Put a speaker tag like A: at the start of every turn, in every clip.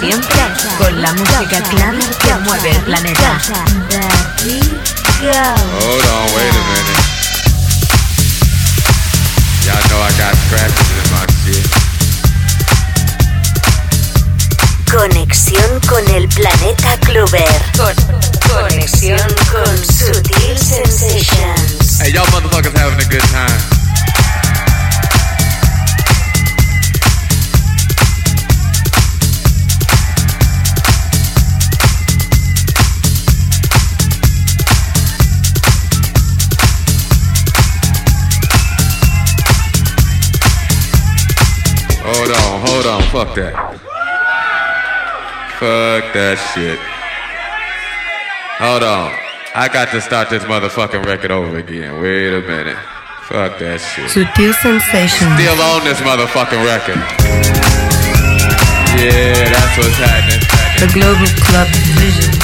A: Siempre con la música clara que mueve el planeta.
B: Hold on, wait a minute. Y'all know I got scratches in my shit.
A: Conexión con el planeta Clover. conexión con Sutil Sensations.
B: Hey, y'all motherfuckers having a good time. Hold on, hold on, fuck that. Fuck that shit. Hold on. I got to start this motherfucking record over again. Wait a minute. Fuck that shit.
C: Sutil Sensations.
B: Still on this motherfucking record. Yeah, that's what's happening.
C: The global club vision.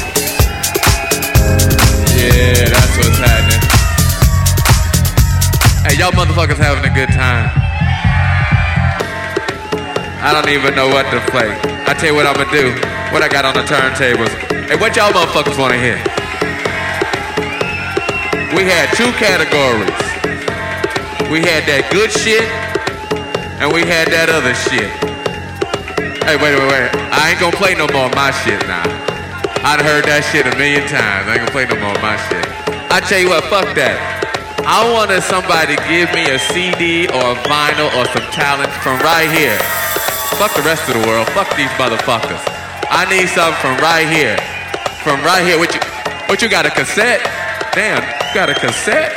B: Yeah, that's what's happening. Hey, y'all motherfuckers having a good time. I don't even know what to play. I tell you what I'm gonna do. What I got on the turntables. Hey, what y'all motherfuckers wanna hear? We had two categories. We had that good shit, and we had that other shit. Hey, wait, wait, wait. I ain't gonna play no more of my shit now. I'd heard that shit a million times. I ain't gonna play no more of my shit. I tell you what, fuck that. I wanted somebody to give me a CD or a vinyl or some talent from right here. Fuck the rest of the world. Fuck these motherfuckers. I need something from right here. From right here. What you, what you got, a cassette? Damn, you got a cassette?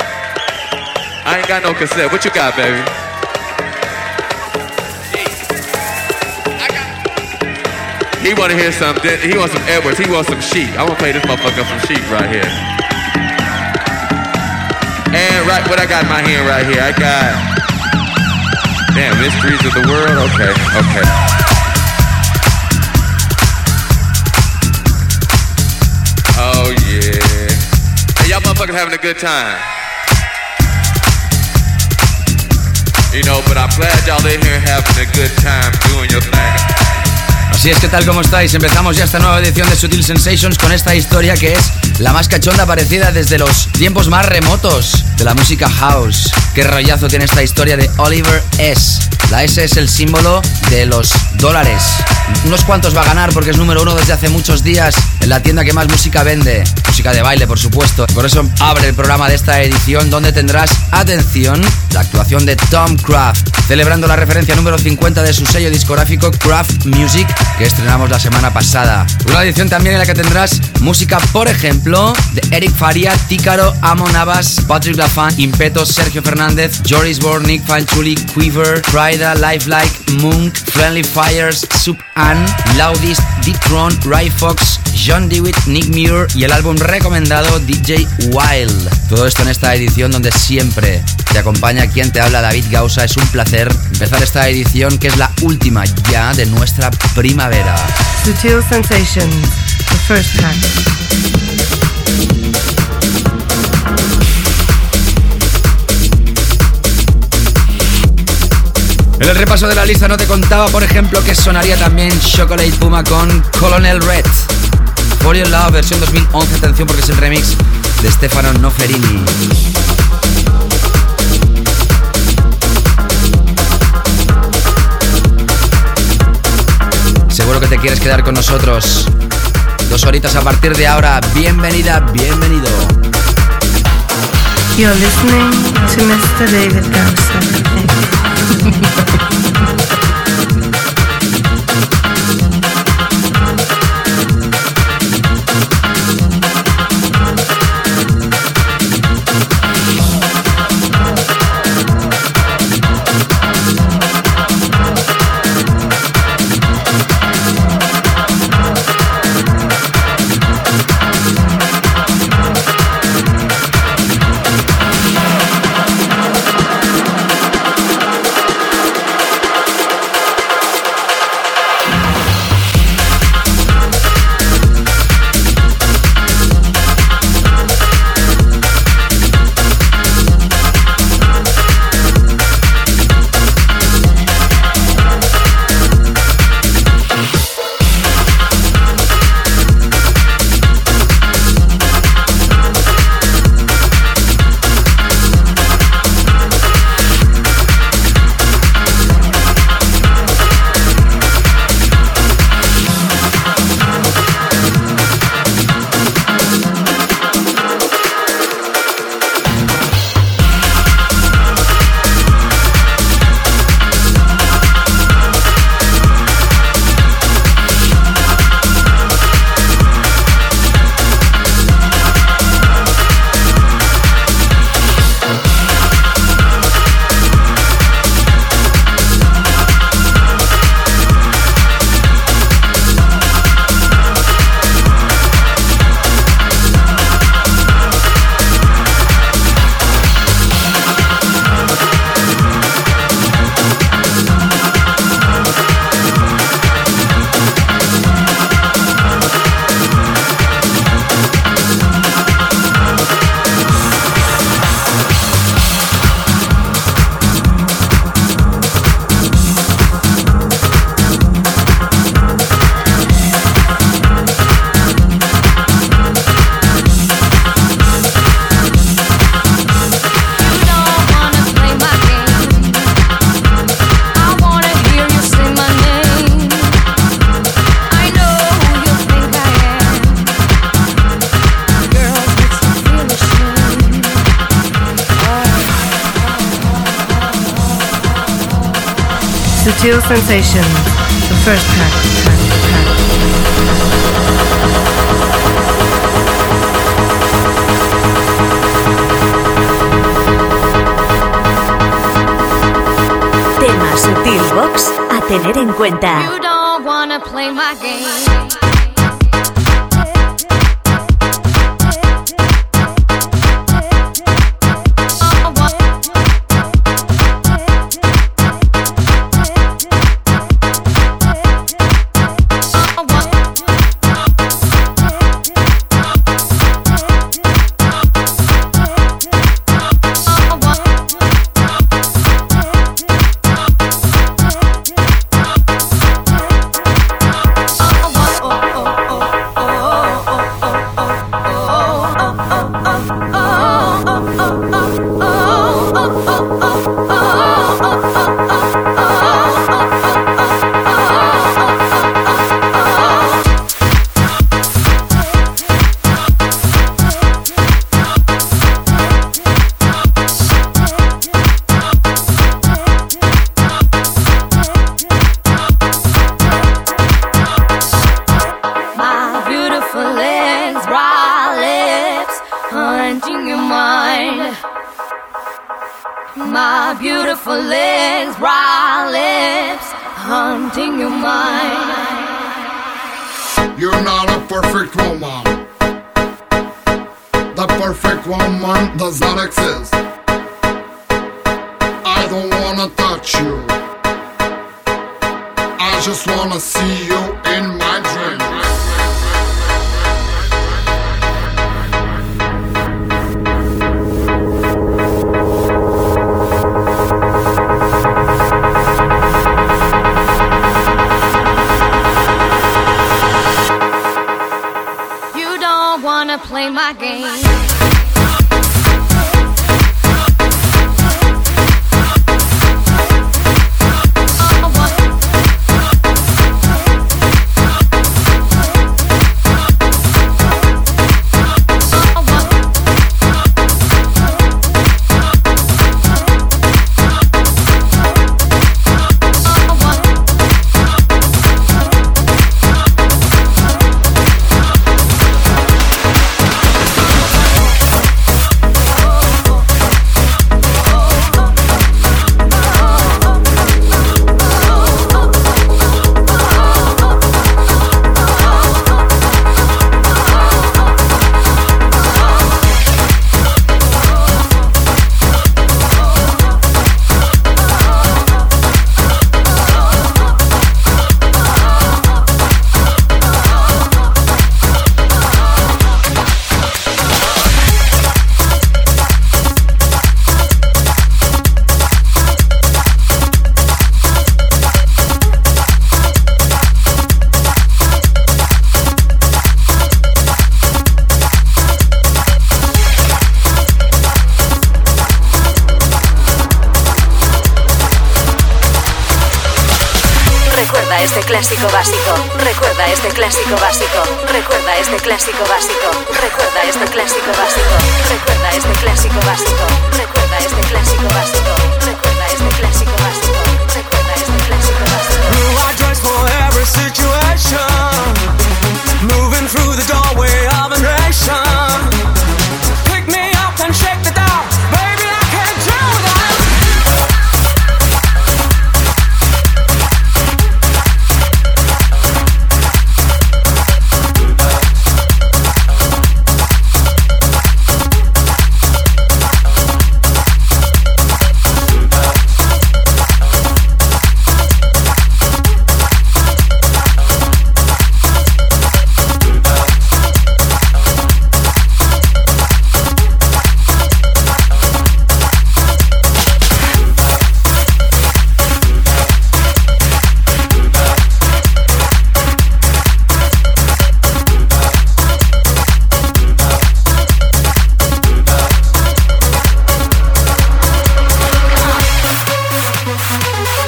B: I ain't got no cassette. What you got, baby? He want to hear some. He wants some Edwards. He wants some Sheep. I want to play this motherfucker some Sheep right here. And right, what I got in my hand right here, I got. Damn, mysteries of the world. Okay, okay. Oh yeah. Hey, y'all motherfuckers having a good time. You know, but I'm glad y'all in here having a good time doing your thing.
D: Así es que tal como estáis, empezamos ya esta nueva edición de Sutil Sensations con esta historia que es la más cachonda aparecida desde los tiempos más remotos de la música house. Qué rollazo tiene esta historia de Oliver S. La S es el símbolo de los dólares. Unos cuantos va a ganar porque es número uno desde hace muchos días en la tienda que más música vende. Música de baile, por supuesto. Por eso abre el programa de esta edición donde tendrás, atención, la actuación de Tom Craft, celebrando la referencia número 50 de su sello discográfico Craft Music que estrenamos la semana pasada. Una edición también en la que tendrás música, por ejemplo, de Eric Faria, Tícaro, Amo Navas, Patrick Lafan, Impeto, Sergio Fernández, Joris Born, Nick Fanchuli, Quiver, Prida, Lifelike, Munk, Friendly Fires, Sub Ann, Loudest, Deep Tron, Ray Fox John Dewitt, Nick Muir y el álbum recomendado DJ Wild. Todo esto en esta edición donde siempre te acompaña quien te habla David Gausa. Es un placer empezar esta edición que es la última ya de nuestra primavera.
C: Sutil Sensations, the first track.
D: En el repaso de la lista no te contaba, por ejemplo, que sonaría también Chocolate Puma con Colonel Red. For Your Love, versión 2011, atención porque es el remix de Stefano Noferini. Seguro que te quieres quedar con nosotros. Dos horitas a partir de ahora. Bienvenida, bienvenido.
C: You're listening to Mr. David Sutil The first track.
E: Tema Sutil Box a tener en cuenta.
F: My beautiful legs, raw lips, haunting your mind. You're not a perfect woman. The perfect woman does not exist. I don't wanna touch you. I just wanna see you in my dreams.
G: Play my game.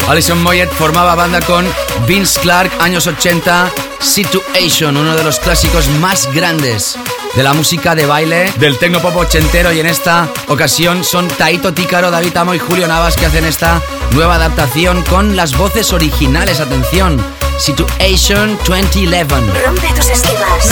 D: Alison Moyet formaba banda con Vince Clark, años 80, Situation, uno de los clásicos más grandes de la música de baile del pop ochentero y en esta ocasión son Taito Tícaro, David Amo y Julio Navas que hacen esta nueva adaptación con las voces originales. Atención, Situation 2011.
H: Rompe tus esquivas.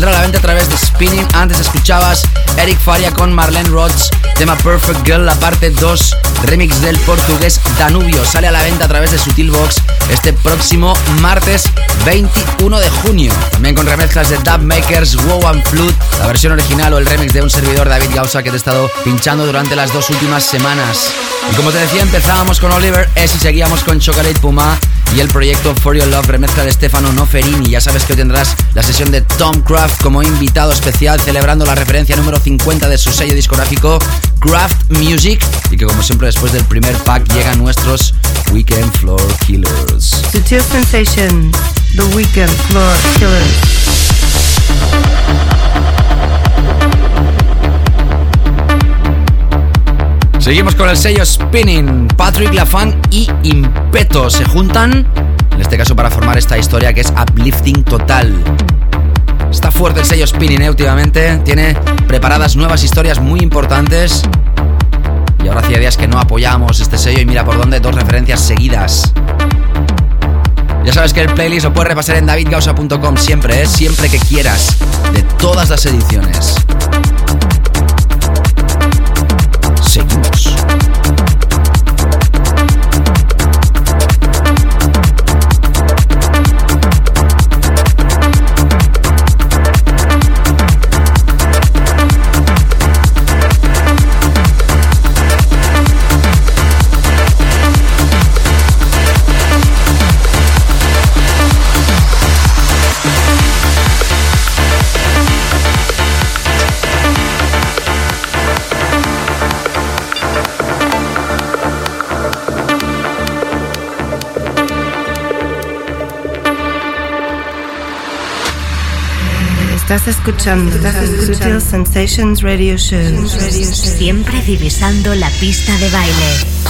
D: Saldrá a la venta a través de Spinning. Antes escuchabas Eric Faria con Marlene Rhodes, tema Perfect Girl, la parte 2, remix del portugués Danubio. Sale a la venta a través de Sutilbox este próximo martes 21 de junio. También con remezclas de Dub Makers, Wow and Flute, la versión original o el remix de un servidor David Gausa que te he estado pinchando durante las dos últimas semanas. Y como te decía, empezábamos con Oliver S y seguíamos con Chocolate Puma y el proyecto For Your Love remezcla de Stefano Noferini. Ya sabes que hoy tendrás la sesión de Tom Craft como invitado especial celebrando la referencia número 50 de su sello discográfico Craft Music y que como siempre después del primer pack llegan nuestros Weekend Floor Killers.
C: Sutil Sensation, The Weekend Floor Killers.
D: Seguimos con el sello Spinning. Patrick Lafan y Impeto se juntan, en este caso para formar esta historia que es uplifting total. Está fuerte el sello Spinning ¿eh? últimamente, tiene preparadas nuevas historias muy importantes. Y ahora hacía días que no apoyamos este sello y mira por dónde, dos referencias seguidas. Ya sabes que el playlist lo puedes repasar en davidgausa.com siempre, ¿eh? siempre que quieras, de todas las ediciones.
C: Estás escuchando Sutil Sensations Radio Show.
A: Siempre divisando la pista de baile.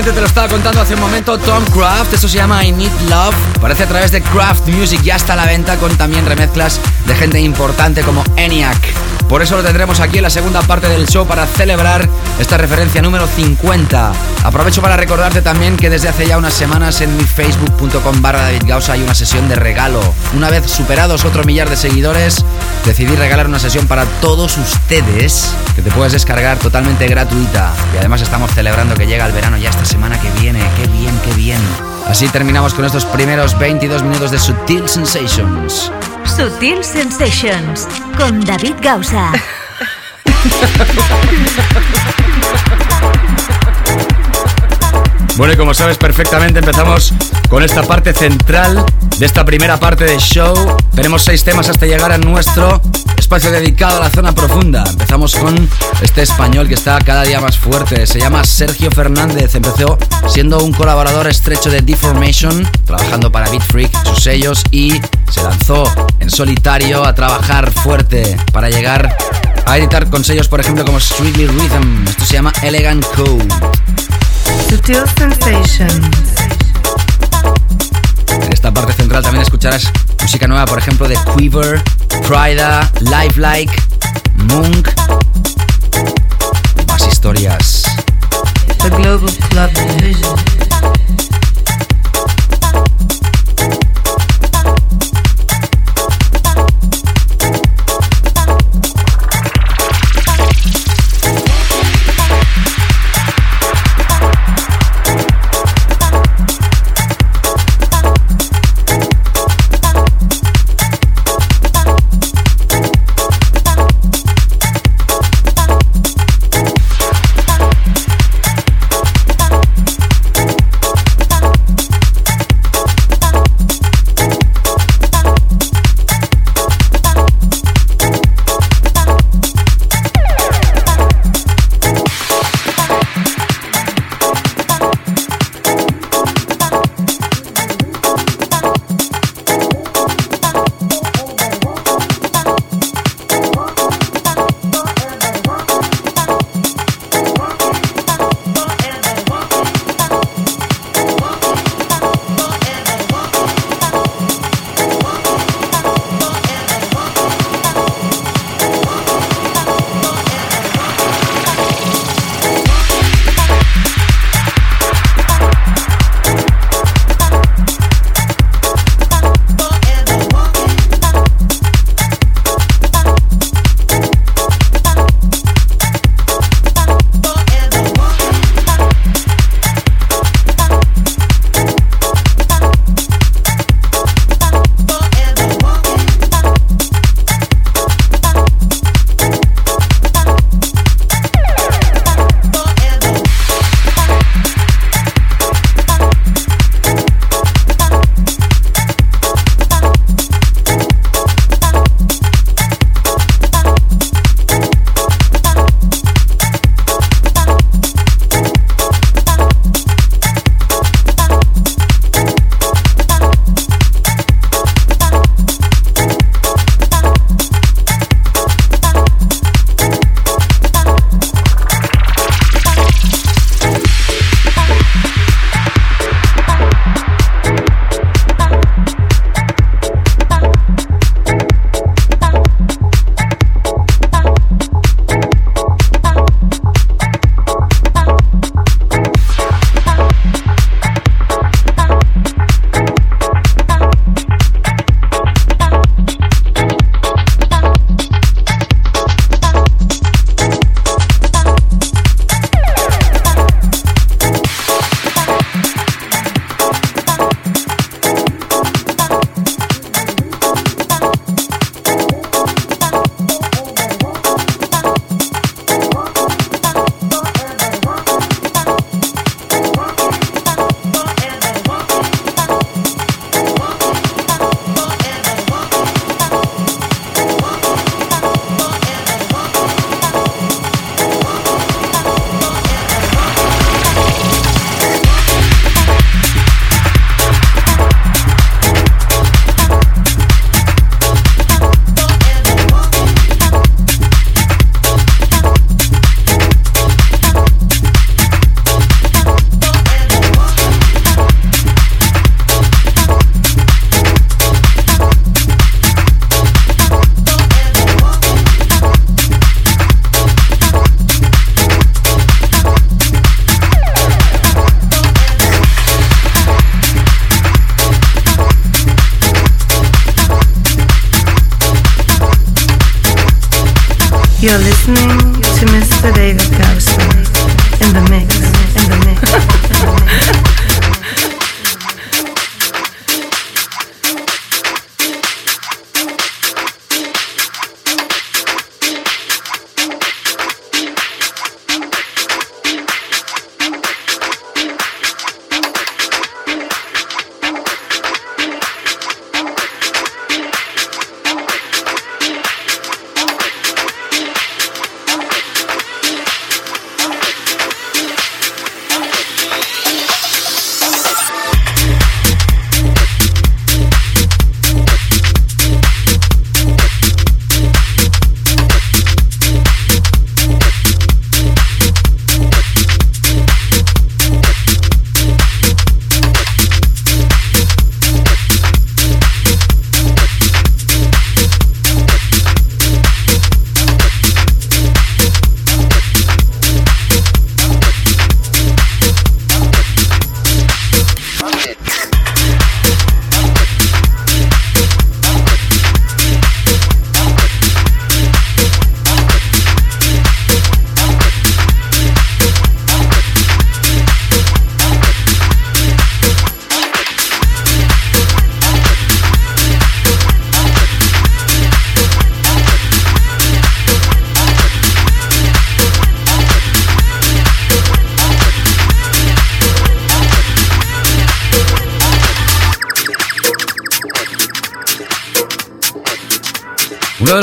D: Te lo estaba contando hace un momento Tom Craft, eso se llama I Need Love. Parece a través de Craft Music, ya está a la venta con también remezclas de gente importante como ENIAC. Por eso lo tendremos aquí en la segunda parte del show para celebrar esta referencia número 50. Aprovecho para recordarte también que desde hace ya unas semanas en mi facebook.com barra David Gausa hay una sesión de regalo. Una vez superados otro millar de seguidores, decidí regalar una sesión para todos ustedes que te puedes descargar totalmente gratuita. Y además estamos celebrando que llega el verano ya esta semana que viene. Qué bien, qué bien. Así terminamos con estos primeros 22 minutos de Sutil Sensations.
A: Sutil Sensations con David Gausa.
D: Bueno, y como sabes perfectamente, empezamos con esta parte central de esta primera parte del show. Tenemos seis temas hasta llegar a nuestro espacio dedicado a la zona profunda. Empezamos con este español que está cada día más fuerte. Se llama Sergio Fernández. Empezó siendo un colaborador estrecho de Deformation, trabajando para Beat Freak, sus sellos, y se lanzó en solitario a trabajar fuerte para llegar a editar con sellos, por ejemplo, como Strictly Rhythm. Esto se llama Elegant Code.
C: Sutil Sensations.
D: En esta parte central también escucharás música nueva, por ejemplo, de Quiver, Prida, Lifelike, Monk. Más historias.
C: You're listening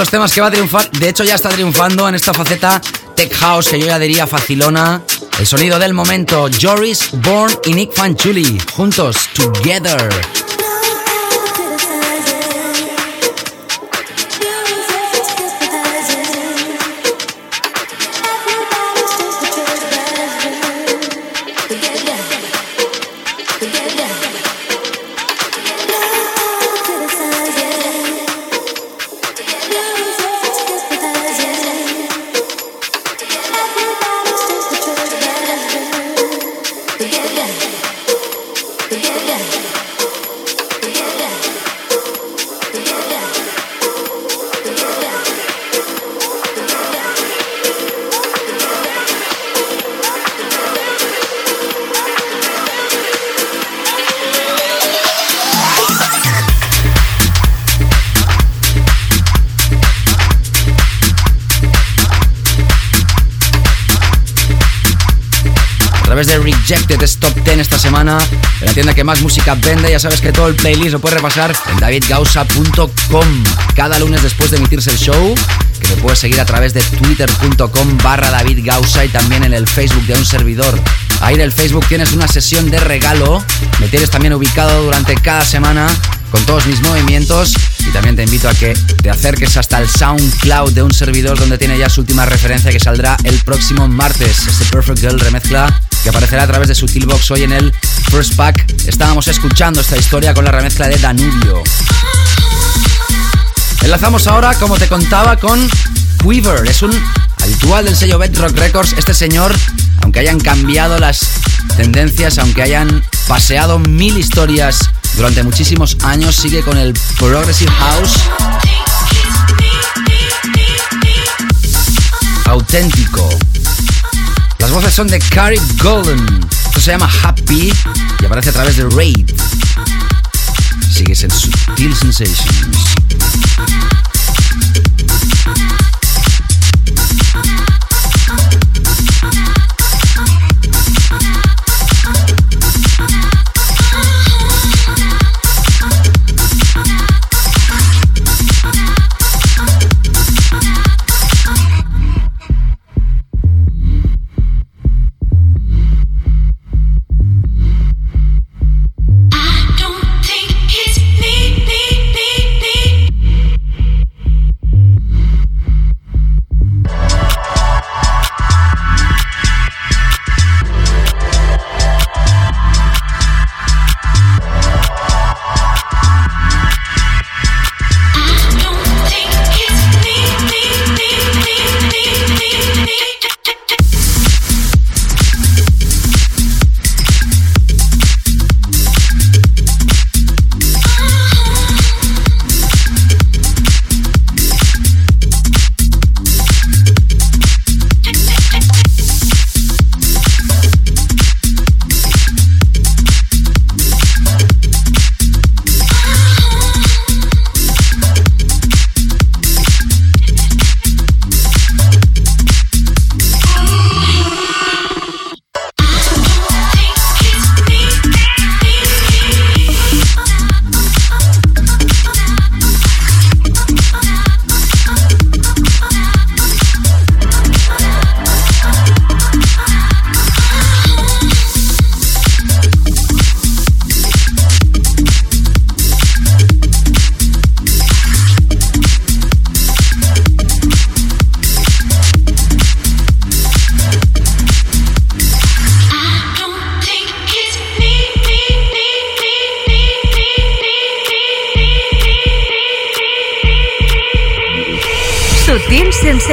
D: temas que va a triunfar, de hecho ya está triunfando en esta faceta Tech House que yo ya diría facilona. El sonido del momento, Joris, Born y Nick Fanchuli, juntos, together. Semana, en la tienda que más música vende. Ya sabes que todo el playlist lo puedes repasar en davidgausa.com. Cada lunes después de emitirse el show, que me puedes seguir a través de twitter.com barra davidgausa y también en el Facebook de un servidor. Ahí en el Facebook tienes una sesión de regalo. Me tienes también ubicado durante cada semana con todos mis movimientos y también te invito a que te acerques hasta el SoundCloud de un servidor donde tiene ya su última referencia que saldrá el próximo martes. Este Perfect Girl remezcla que aparecerá a través de Sutilbox hoy en el First Pack. Estábamos escuchando esta historia con la remezcla de Danubio. Enlazamos ahora, como te contaba, con Quiver. Es un habitual del sello Bedrock Records. Este señor, aunque hayan cambiado las tendencias, aunque hayan paseado mil historias durante muchísimos años, sigue con el Progressive House. Auténtico. Las voces son de Carrie Golden. Esto se llama Happy y aparece a través de Raid. Sigues en Sutil Sensations.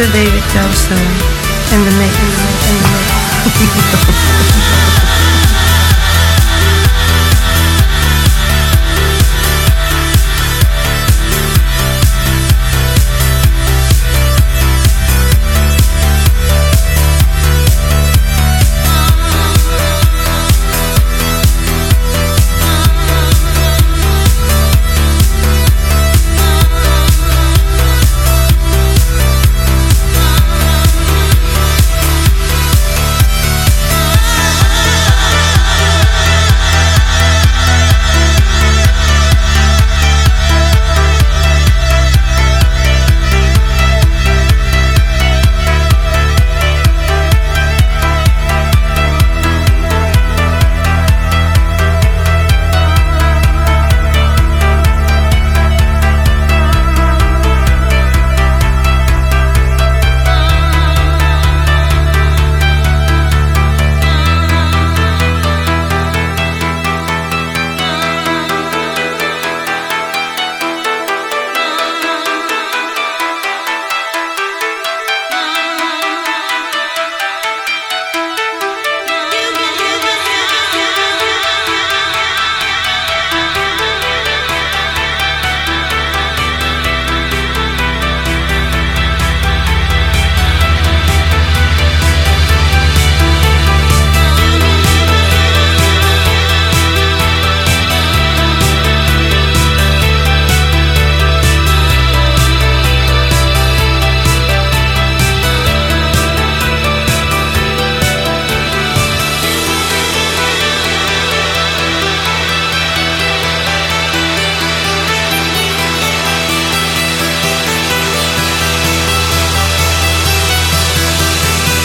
C: A Mr.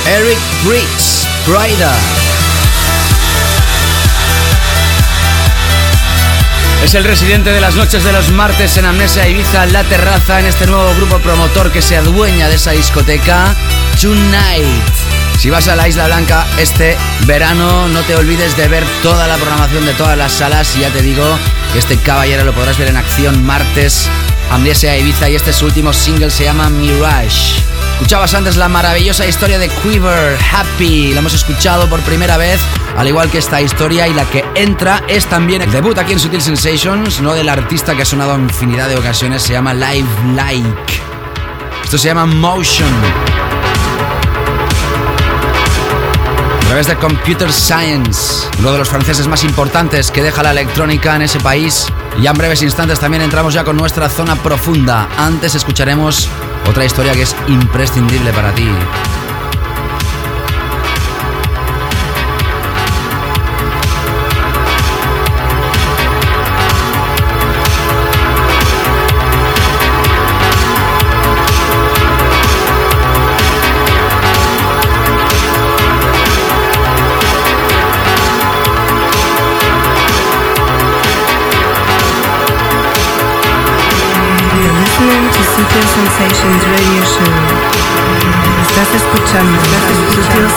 D: Eric Briggs, Rider. Es el residente de las noches de los martes en Amnesia Ibiza, La Terraza, en este nuevo grupo promotor que se adueña de esa discoteca, Tonight. Si vas a la Isla Blanca este verano, no te olvides de ver toda la programación de todas las salas y ya te digo que este caballero lo podrás ver en acción martes, Amnesia Ibiza y este su último single se llama Mirage. Escuchabas antes la maravillosa historia de Quiver, Happy. La hemos escuchado por primera vez, al igual que esta historia. Y la que entra es también el debut aquí en Sutil Sensations, no del artista que ha sonado en infinidad de ocasiones. Se llama Live Like. Esto se llama Motion. A través de Computer Science, uno de los franceses más importantes que deja la electrónica en ese país. Y ya en breves instantes también entramos ya con nuestra zona profunda. Antes escucharemos otra historia que es imprescindible para ti.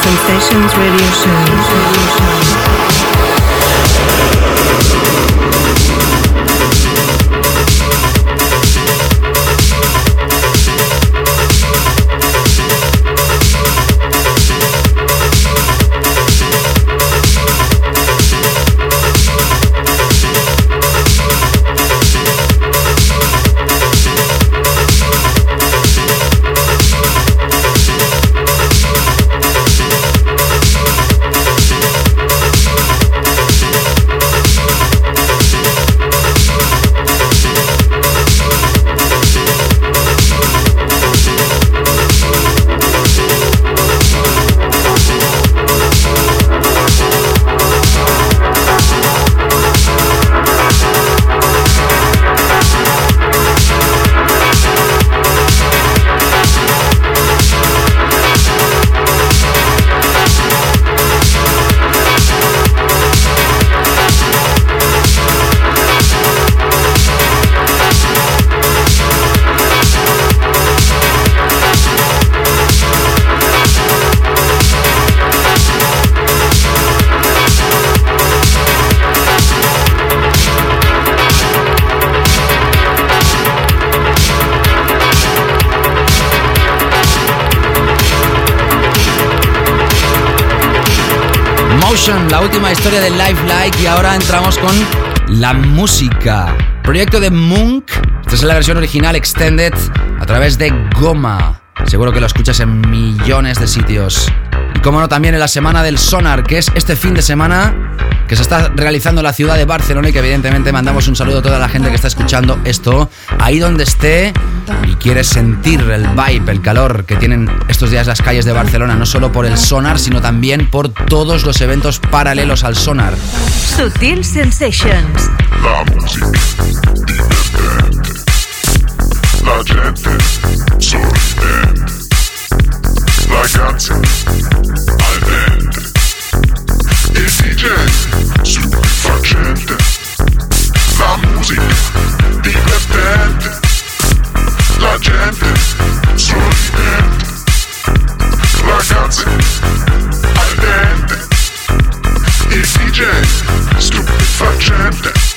C: Sutil Sensations Radio Show.
D: Ahora entramos con la música. Proyecto de Munk. Esta es la versión original extended a través de Goma. Seguro que lo escuchas en millones de sitios. Y como no, también en la semana del Sonar, que es este fin de semana que se está realizando en la ciudad de Barcelona y que evidentemente mandamos un saludo a toda la gente que está escuchando esto ahí donde esté y quiere sentir el vibe, el calor que tienen estos días las calles de Barcelona, no solo por el sonar, sino también por todos los eventos paralelos al sonar.
I: Sutil Sensations.
J: La música La gente sorridente. La canción al DJ stupefacente. La musica divertente. La gente sorridente. Ragazzi al dente. DJ stupefacente.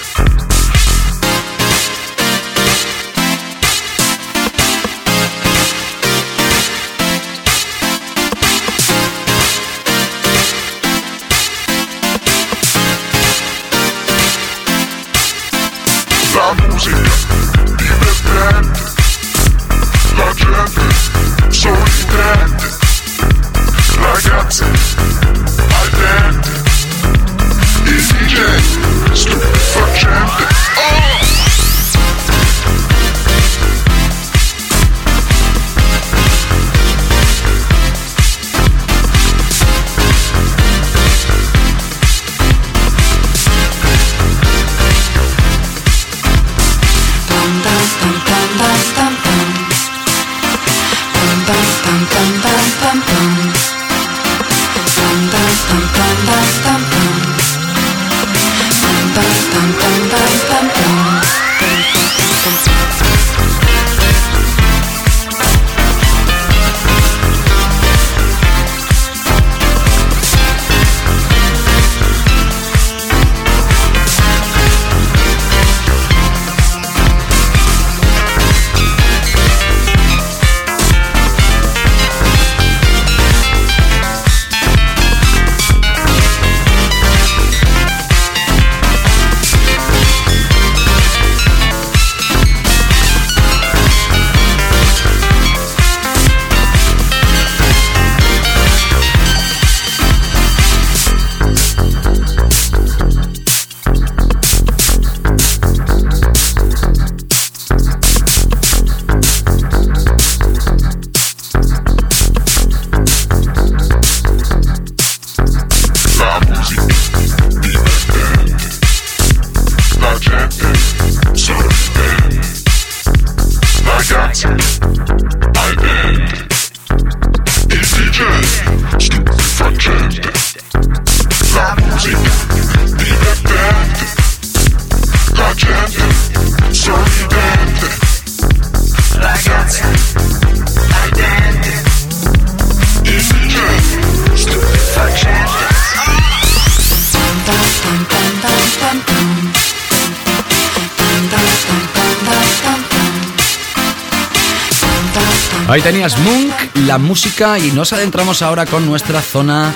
K: Ahí tenías Munk, la música y nos adentramos ahora con nuestra zona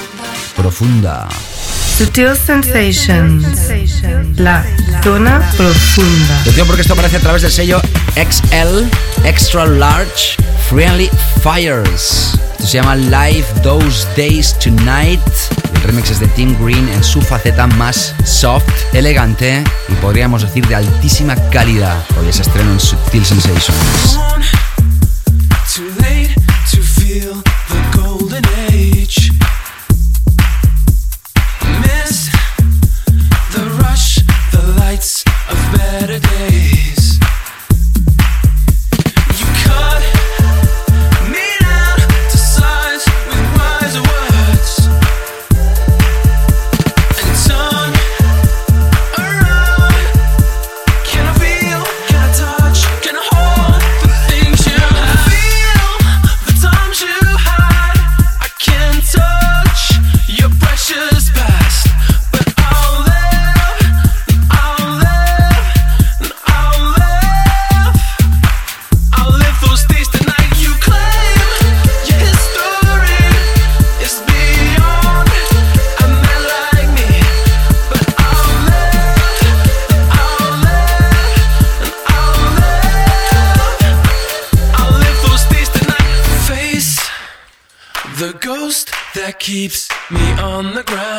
K: profunda.
C: Sutil Sensations, la zona profunda.
K: Atención porque esto aparece a través del sello XL, Extra Large, Friendly Fires. Esto se llama Live Those Days Tonight. Remix es de Tim Green en su faceta más soft, elegante y podríamos decir de altísima calidad. Hoy es estreno en Sutil Sensations.
D: keeps me on the ground.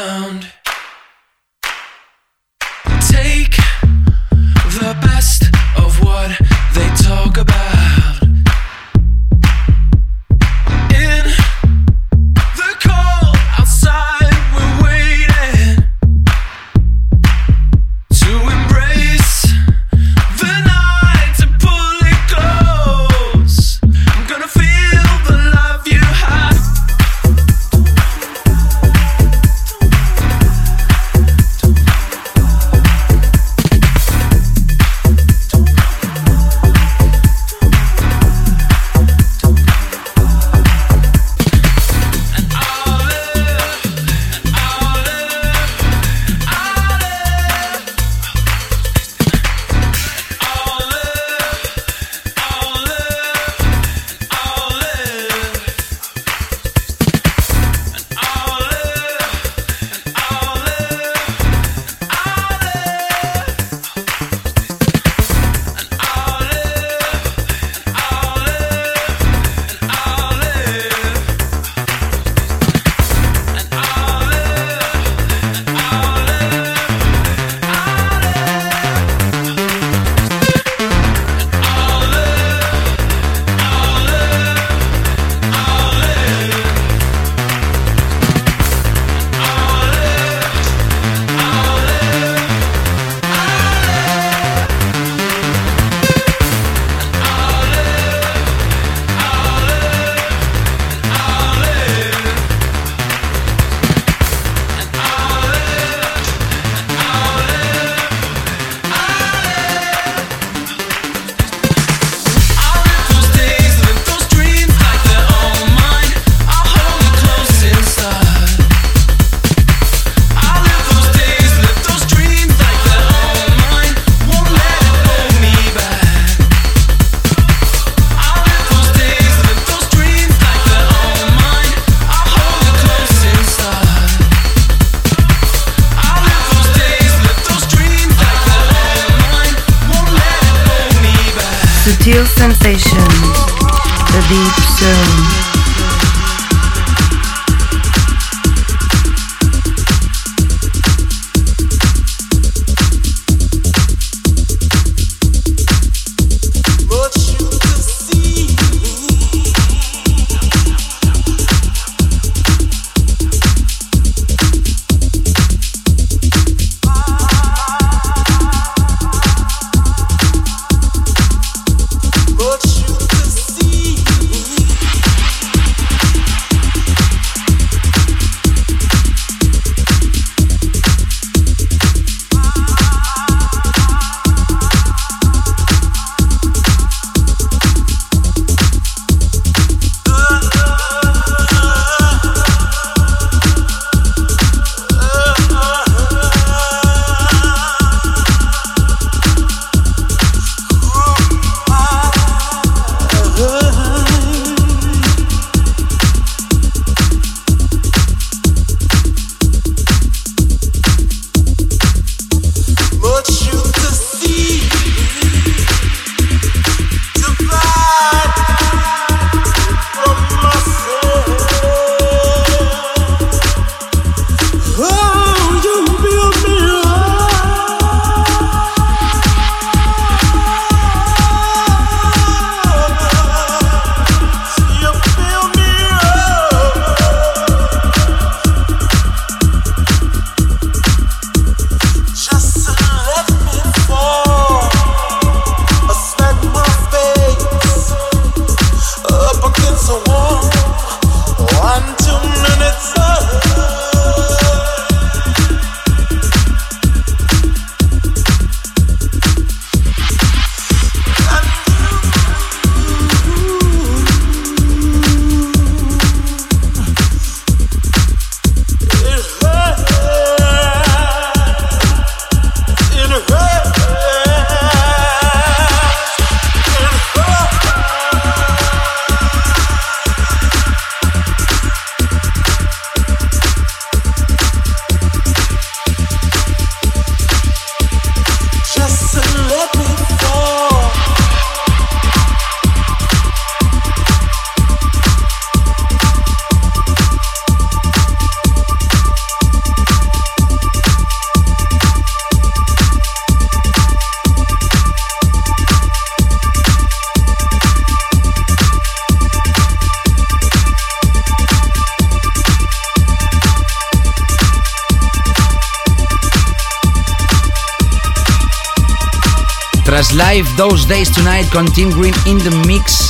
D: Those Days Tonight con Team Green in the Mix.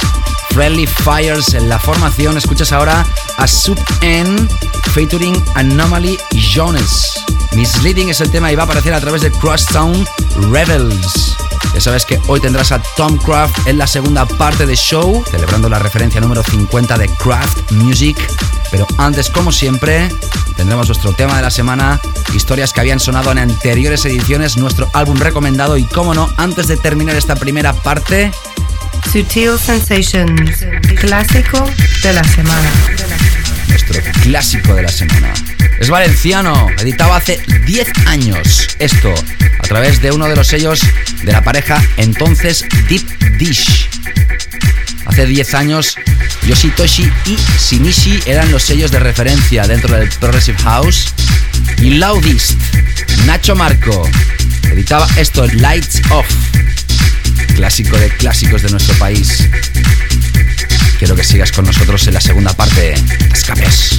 D: Friendly Fires en la formación. Escuchas ahora a Sub N featuring Anomaly Jones. Misleading es el tema y va a aparecer a través de Crosstown Rebels. Ya sabes que hoy tendrás a Tom Craft en la segunda parte de show, celebrando la referencia número 50 de Craft Music. Pero antes, como siempre, tendremos nuestro tema de la semana, historias que habían sonado en anteriores ediciones, nuestro álbum recomendado y, como no, antes de terminar esta primera parte,
C: Sutil Sensations, clásico de la semana.
D: Nuestro clásico de la semana. Es valenciano, editaba hace 10 años esto, a través de uno de los sellos de la pareja entonces Deep Dish. Hace 10 años Yoshitoshi y Shinichi eran los sellos de referencia dentro del Progressive House. Y Loudest, Nacho Marco, editaba esto, Lights Off, clásico de clásicos de nuestro país. Quiero que sigas con nosotros en la segunda parte. Escapes.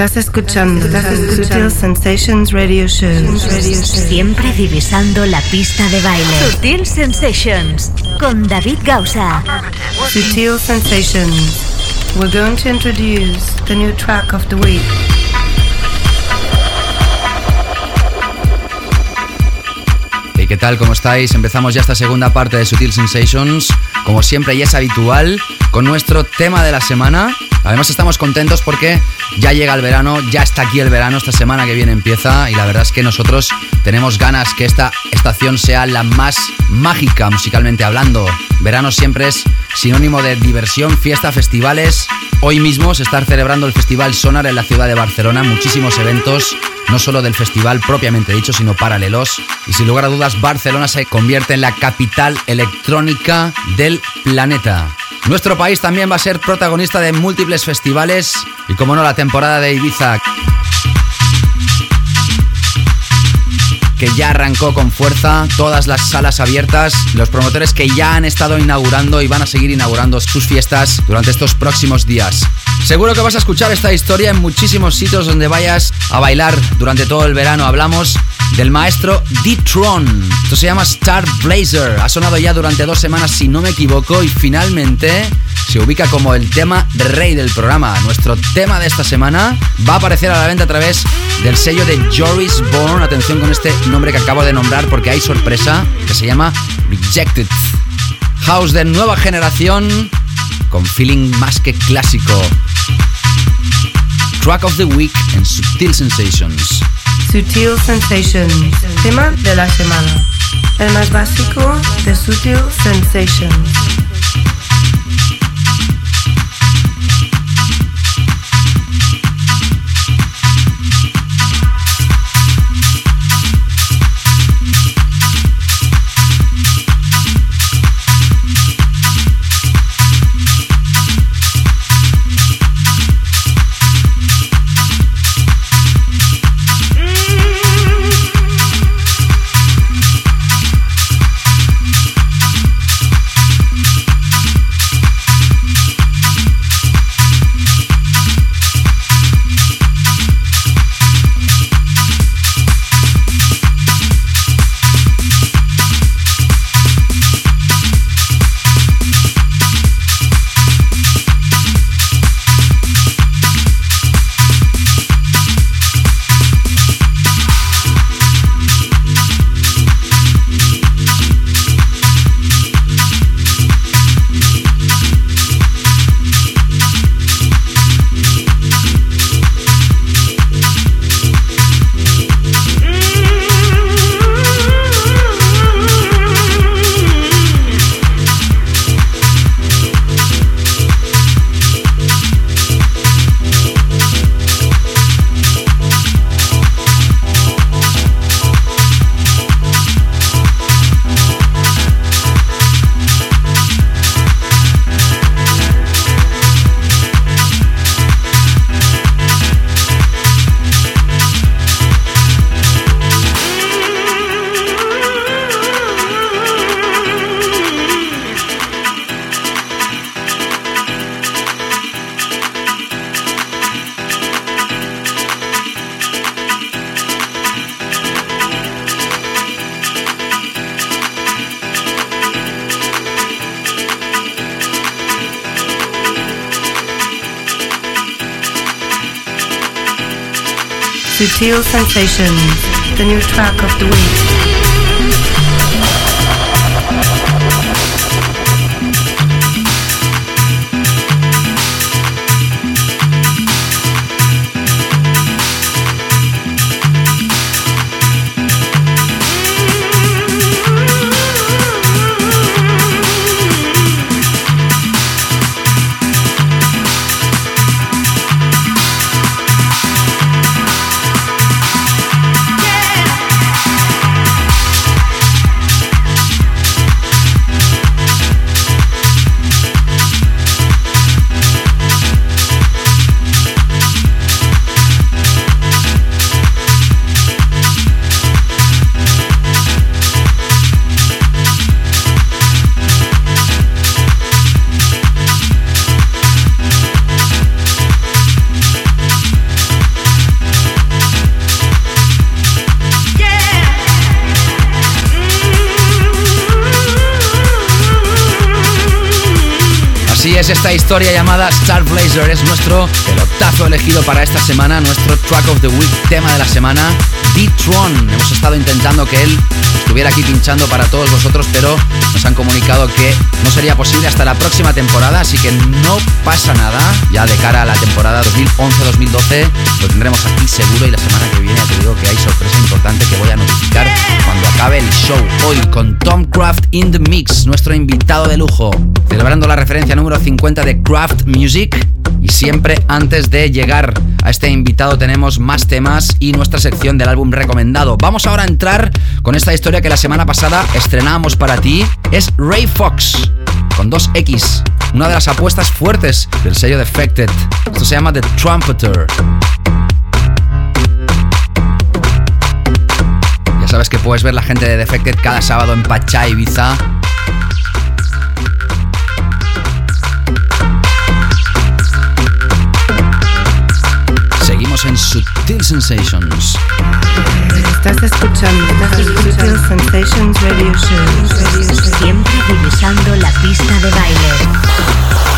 C: Estás escuchando Sutil Sensations Radio Show.
I: Siempre divisando la pista de baile. Sutil Sensations con David Gausa.
C: Sutil Sensations. We're going to introduce the new track of the week.
D: ¿qué tal? ¿Cómo estáis? Empezamos ya esta segunda parte de Sutil Sensations. Como siempre y es habitual, con nuestro tema de la semana. Además estamos contentos porque ya llega el verano, ya está aquí el verano, esta semana que viene empieza y la verdad es que nosotros tenemos ganas que esta estación sea la más mágica musicalmente hablando. Verano siempre es sinónimo de diversión, fiesta, festivales. Hoy mismo se está celebrando el Festival Sonar en la ciudad de Barcelona, muchísimos eventos, no solo del festival propiamente dicho, sino paralelos. Y sin lugar a dudas, Barcelona se convierte en la capital electrónica del planeta. Nuestro país también va a ser protagonista de múltiples festivales y como no la temporada de Ibiza que ya arrancó con fuerza, todas las salas abiertas, los promotores que ya han estado inaugurando y van a seguir inaugurando sus fiestas durante estos próximos días. Seguro que vas a escuchar esta historia en muchísimos sitios donde vayas a bailar durante todo el verano. Hablamos del maestro D-Tron. Esto se llama Star Blazer. Ha sonado ya durante dos semanas, si no me equivoco, y finalmente se ubica como el tema rey del programa. Nuestro tema de esta semana va a aparecer a la venta a través del sello de Joris Bourne. Atención con este nombre que acabo de nombrar porque hay sorpresa que se llama Rejected. House de nueva generación con feeling más que clásico. Track of the Week en Sutil Sensations.
C: Sutil Sensations, tema de la semana. El más básico de Sutil Sensations. Sutil Sensations, the new track of the week.
D: Esta historia llamada Star Blazer. Es nuestro pelotazo elegido para esta semana, nuestro Track of the Week, tema de la semana, D-Tron. Hemos estado intentando que él estuviera aquí pinchando para todos vosotros, pero nos han comunicado que no sería posible hasta la próxima temporada, así que no pasa nada. Ya de cara a la temporada 2011-2012 lo tendremos aquí seguro y la semana que viene te digo que hay sorpresa importante que voy a notificar cuando acabe el show. Hoy con Tom Craft in the Mix, nuestro invitado de lujo, celebrando la referencia número 50 de Craft Music. Y siempre antes de llegar a este invitado tenemos más temas y nuestra sección del álbum recomendado. Vamos ahora a entrar con esta historia que la semana pasada estrenamos para ti. Es Ray Fox con 2X, una de las apuestas fuertes del sello Defected. Esto se llama The Trumpeter. sabes que puedes ver la gente de Defected cada sábado en Pachá, Ibiza. Seguimos en Sutil Sensations.
C: Estás escuchando Sutil Sensations Radio Show.
I: Siempre divisando la pista de baile.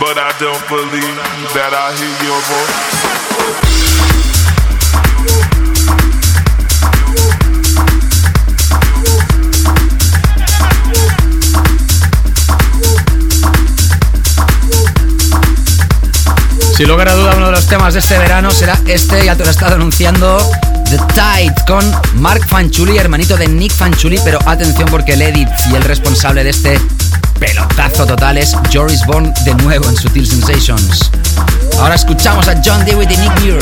I: But I don't believe that I hear your voice.
D: A duda, uno de los temas de este verano será este, ya te lo he estado anunciando, The Tide, con Mark Fanchuli, hermanito de Nick Fanchuli, pero atención porque el edit y el responsable de este pelotazo total es Joris Bourne de nuevo en Sutil Sensations. Ahora escuchamos a John Dewitt y Nick Muir.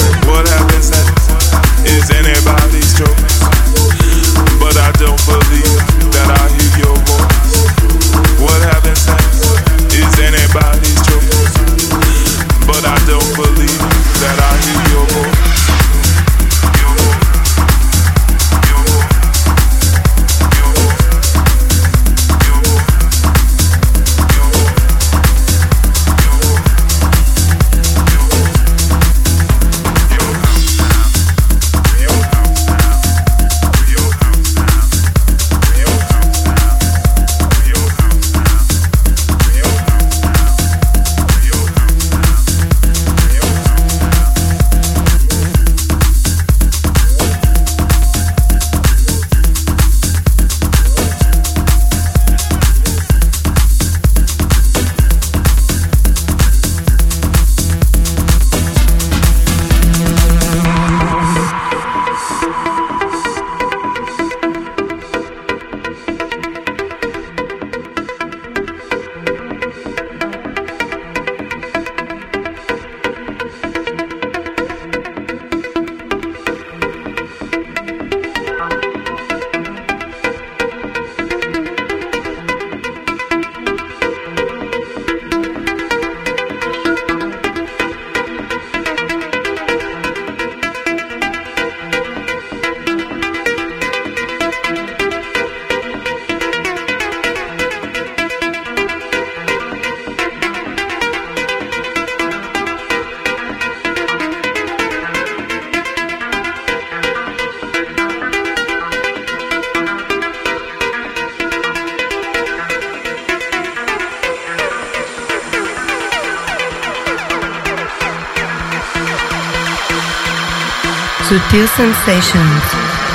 C: Sutil Sensations,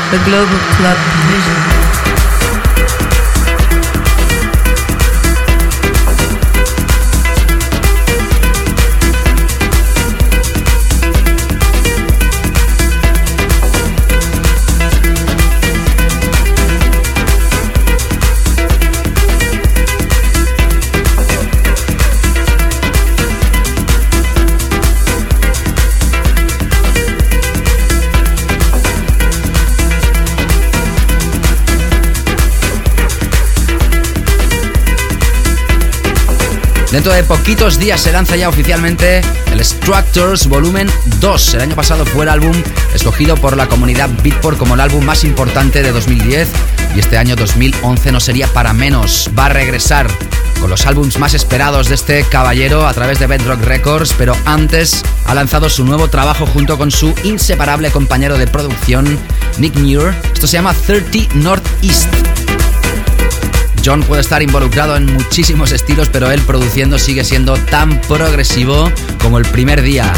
C: the Global Club Division.
D: Dentro de poquitos días se lanza ya oficialmente el Structures Volumen 2. El año pasado fue el álbum escogido por la comunidad Beatport como el álbum más importante de 2010 y este año 2011 no sería para menos. Va a regresar con los álbums más esperados de este caballero a través de Bedrock Records, pero antes ha lanzado su nuevo trabajo junto con su inseparable compañero de producción, Nick Muir. Esto se llama 30 Northeast. John puede estar involucrado en muchísimos estilos, pero él produciendo sigue siendo tan progresivo como el primer día.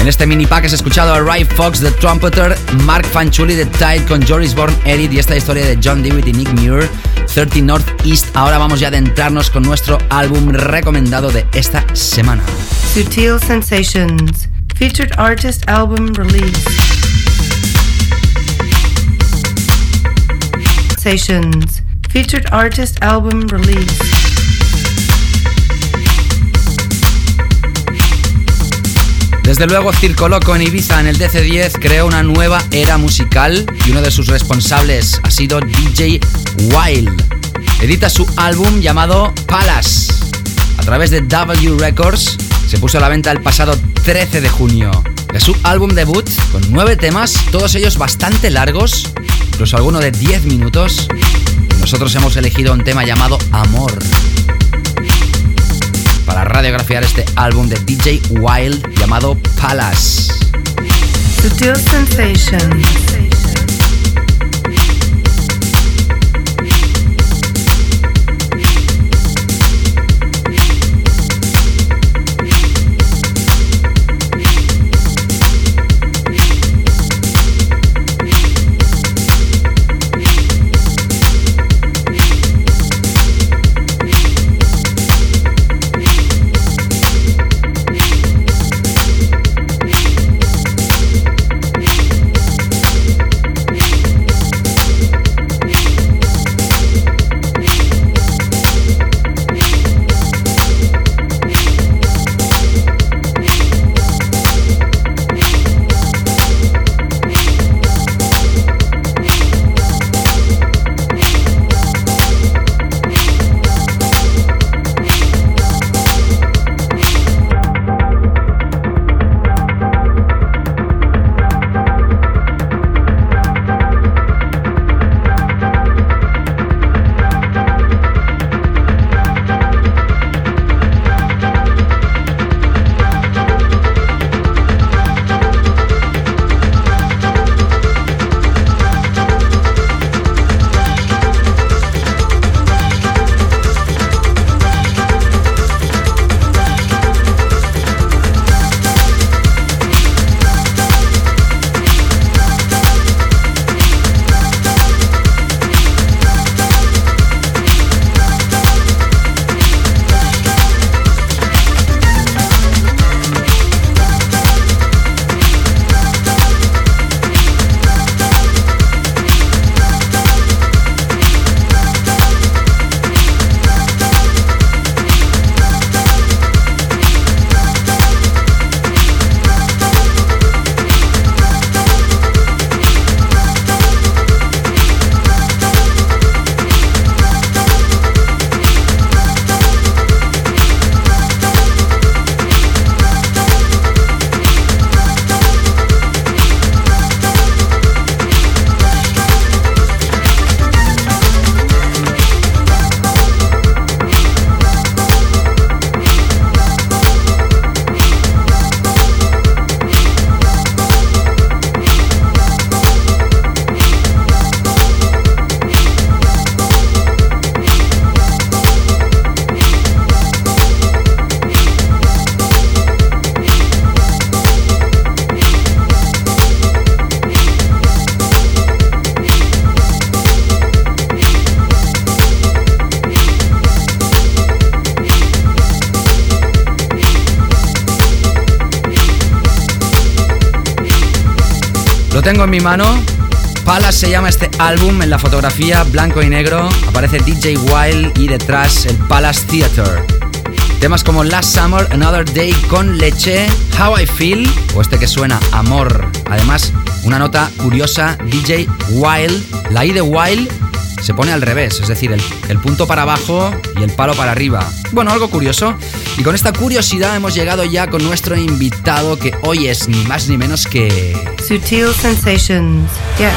D: En este mini pack has escuchado a Ray Fox, The Trumpeter, Mark Fanchuli, The Tide con Joris Bourne, Edit y esta historia de John Dewitt y Nick Muir, 30 Northeast. Ahora vamos ya a adentrarnos con nuestro álbum recomendado de esta semana.
C: Sutil Sensations, featured artist album release. Sensations, featured artist album release.
D: Desde luego, Circo Loco en Ibiza en el DC10 creó una nueva era musical y uno de sus responsables ha sido DJ Wild. Edita su álbum llamado Palace. A través de W Records se puso a la venta el pasado 13 de junio. Es su álbum debut con nueve temas, todos ellos bastante largos, incluso alguno de 10 minutos. Nosotros hemos elegido un tema llamado Amor para radiografiar este álbum de DJ Wild llamado Palace. En mi mano. Palace se llama este álbum en la fotografía blanco y negro. Aparece DJ Wild y detrás el Palace Theater. Temas como Last Summer, Another Day con leche, How I Feel o este que suena Amor. Además, una nota curiosa, DJ Wild. La I de Wild se pone al revés, es decir, el, el, punto para abajo y el palo para arriba. Bueno, algo curioso. Y con esta curiosidad hemos llegado ya con nuestro invitado que hoy es ni más ni menos que...
C: Sutil Sensations. Yes,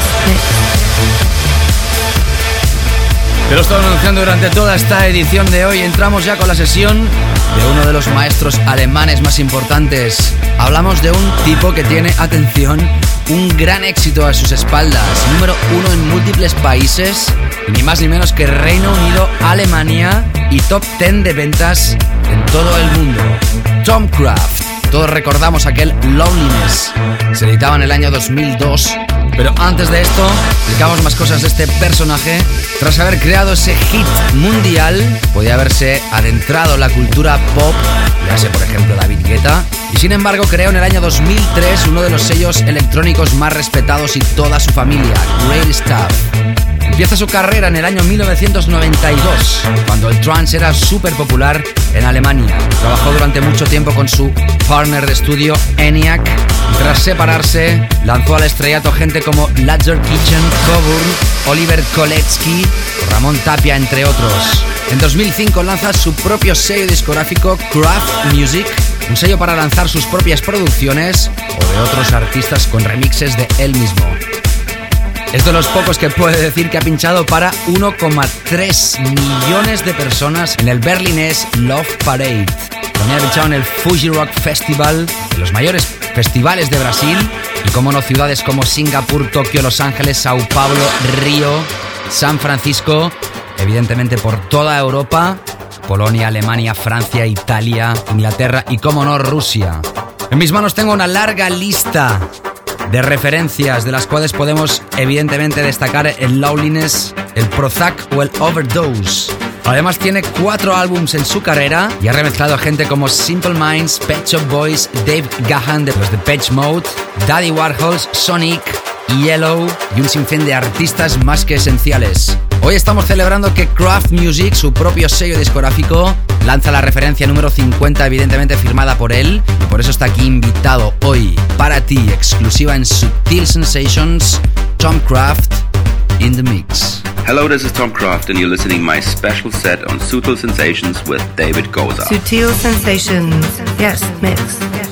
D: Te lo he estado anunciando durante toda esta edición de hoy. Entramos ya con la sesión de uno de los maestros alemanes más importantes. Hablamos de un tipo que tiene, atención, un gran éxito a sus espaldas. Número uno en múltiples países, ni más ni menos que Reino Unido, Alemania y top 10 de ventas en todo el mundo. Tom Craft. Todos recordamos aquel Loneliness. Se editaba en el año 2002 pero antes de esto, explicamos más cosas de este personaje. Tras haber creado ese hit mundial, podía haberse adentrado en la cultura pop, ya sé por ejemplo David Guetta, y sin embargo creó en el año 2003 uno de los sellos electrónicos más respetados y toda su familia, Great Stuff. Empieza su carrera en el año 1992, cuando el trance era súper popular en Alemania. Trabajó durante mucho tiempo con su partner de estudio ENIAC tras separarse lanzó al estrellato gente como Ladger Kitchen, Coburn, Oliver Koletsky Ramón Tapia, entre otros. En 2005 lanza su propio sello discográfico Craft Music, un sello para lanzar sus propias producciones o de otros artistas con remixes de él mismo. Es de los pocos que puede decir que ha pinchado para 1,3 millones de personas en el berlinés Love Parade. También ha pinchado en el Fuji Rock Festival, de los mayores festivales de Brasil, y como no, ciudades como Singapur, Tokio, Los Ángeles, Sao Paulo, Río, San Francisco, evidentemente por toda Europa, Polonia, Alemania, Francia, Italia, Inglaterra y, como no, Rusia. En mis manos tengo una larga lista de referencias de las cuales podemos evidentemente destacar el Loneliness, el Prozac o el Overdose. Además tiene cuatro álbums en su carrera y ha remezclado a gente como Simple Minds, Pet Shop Boys, Dave Gahan de los de Patch Mode, Daddy Warhols, Sonic, Yellow y un sinfín de artistas más que esenciales. Hoy estamos celebrando que Craft Music, su propio sello discográfico, lanza la referencia número 50, evidentemente firmada por él, y por eso está aquí invitado hoy para ti, exclusiva en Sutil Sensations, Tom Craft in the Mix.
L: Hello, this is Tom Craft, and you're listening my special set on Sutil Sensations with David Goza.
C: Sutil Sensations, yes, mix. Sutil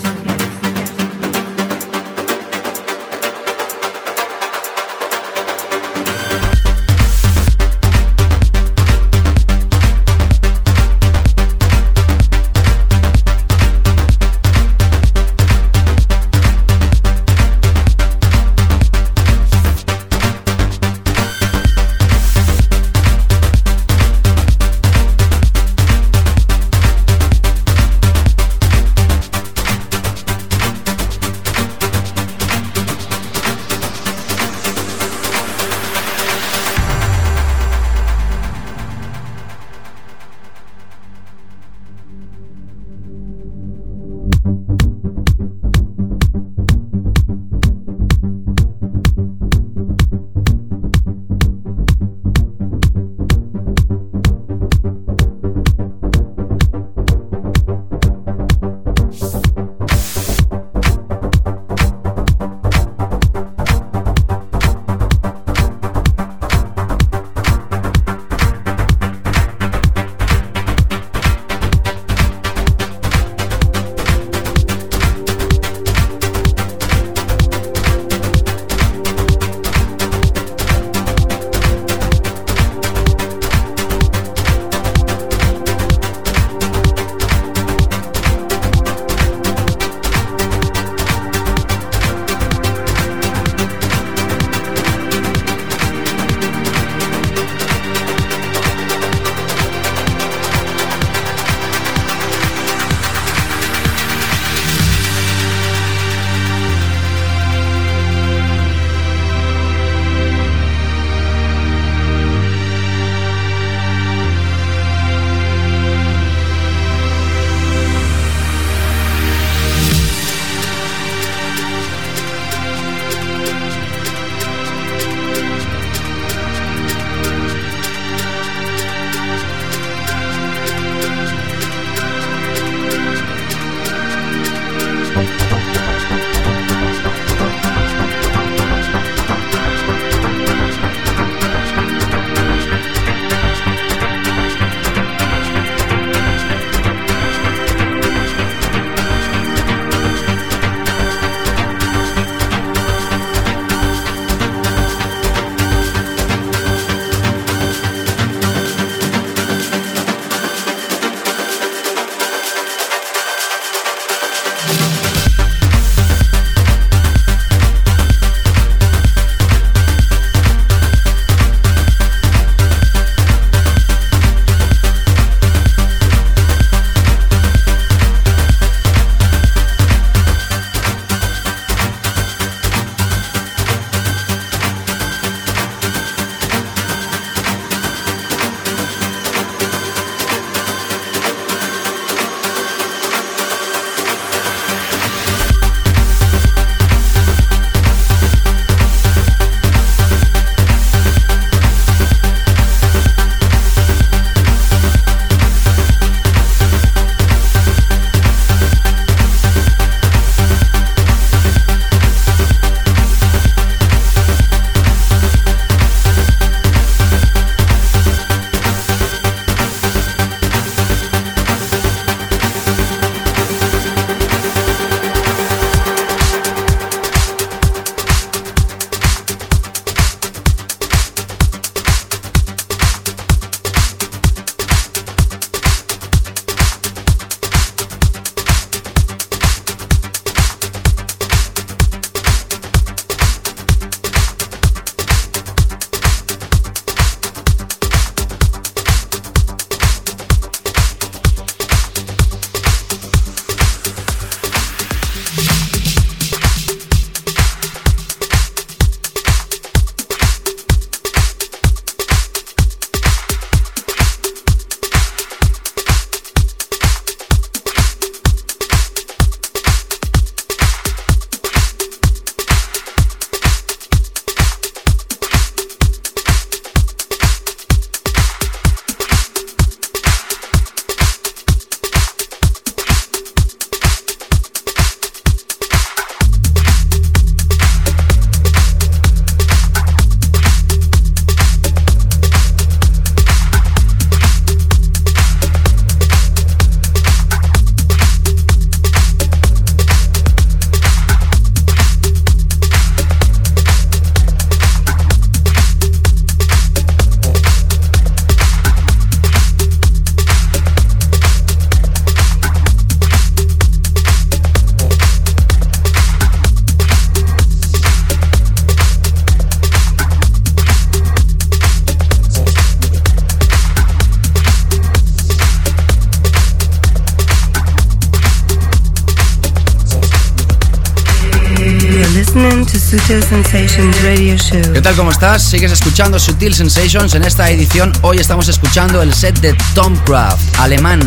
C: Sensations Radio Show.
D: ¿Qué tal? ¿Cómo estás? Sigues escuchando Sutil Sensations. En esta edición hoy estamos escuchando el set de Tom Craft, alemán,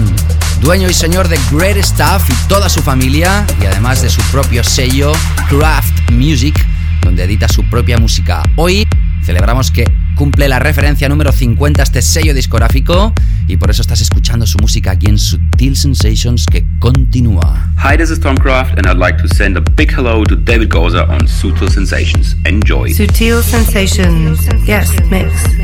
D: dueño y señor de Great Stuff y toda su familia, y además de su propio sello, Craft Music, donde edita su propia música. Hoy celebramos que cumple la referencia número 50 a este sello discográfico y por eso estás escuchando su música aquí en Sutil Sensations que continúa.
L: Hi, this is Tom Craft and I'd like to send a big hello to David Goza on Sutil Sensations. Enjoy.
C: Sutil Sensations. Yes, mix. Yes, mix.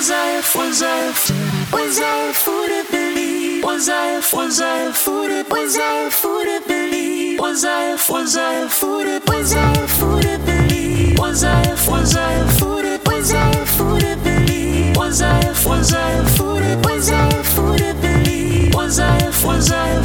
M: Was I a was I a was I a fool to believe? Was I a was I a fool to was I a fool to believe? Was I a was I a fool was I a fool to believe? Was I a was I a fool was I a fool to believe? Was I a was I a fool was I a fool to believe? Was I a was I a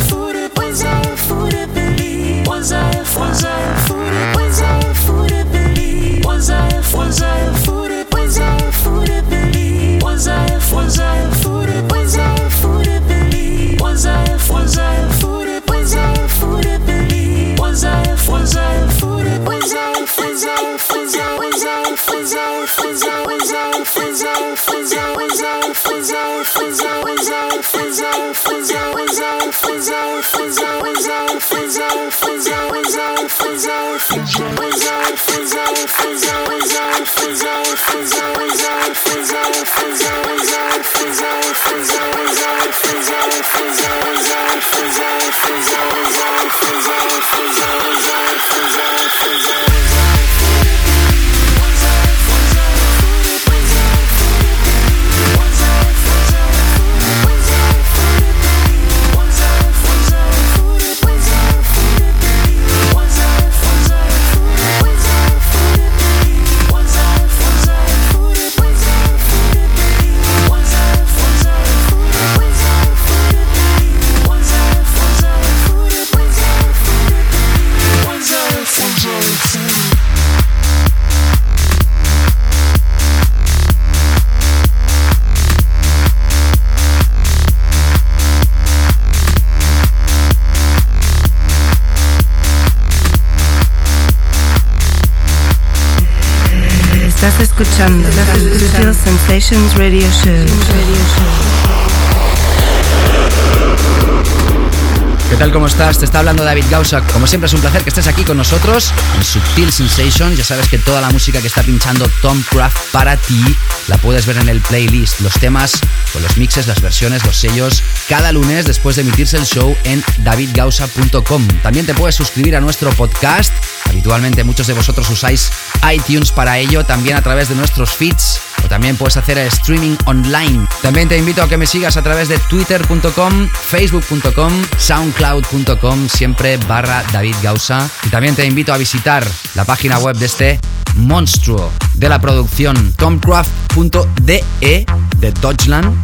C: Sensations Radio Show.
D: ¿Qué tal? ¿Cómo estás? Te está hablando David Gausa. Como siempre es un placer que estés aquí con nosotros en Subtil Sensations. Ya sabes que toda la música que está pinchando Tom Craft para ti la puedes ver en el playlist. Los temas con los mixes, las versiones, los sellos, cada lunes después de emitirse el show en davidgausa.com. También te puedes suscribir a nuestro podcast. Habitualmente muchos de vosotros usáis iTunes para ello, también a través de nuestros feeds también puedes hacer streaming online. También te invito a que me sigas a través de twitter.com, facebook.com, soundcloud.com, siempre barra David Gausa. Y también te invito a visitar la página web de este monstruo de la producción, tomcraft.de de Deutschland,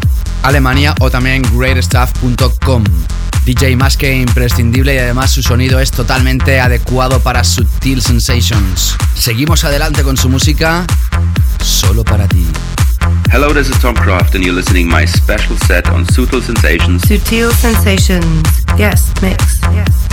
D: Alemania o también greatstuff.com. DJ más que imprescindible y además su sonido es totalmente adecuado para Subtil Sensations. Seguimos adelante con su música solo para ti.
L: Hello, this is Tom Croft, and you're listening to my special set on Sutil Sensations.
C: Sutil Sensations. Yes, mix. Yes.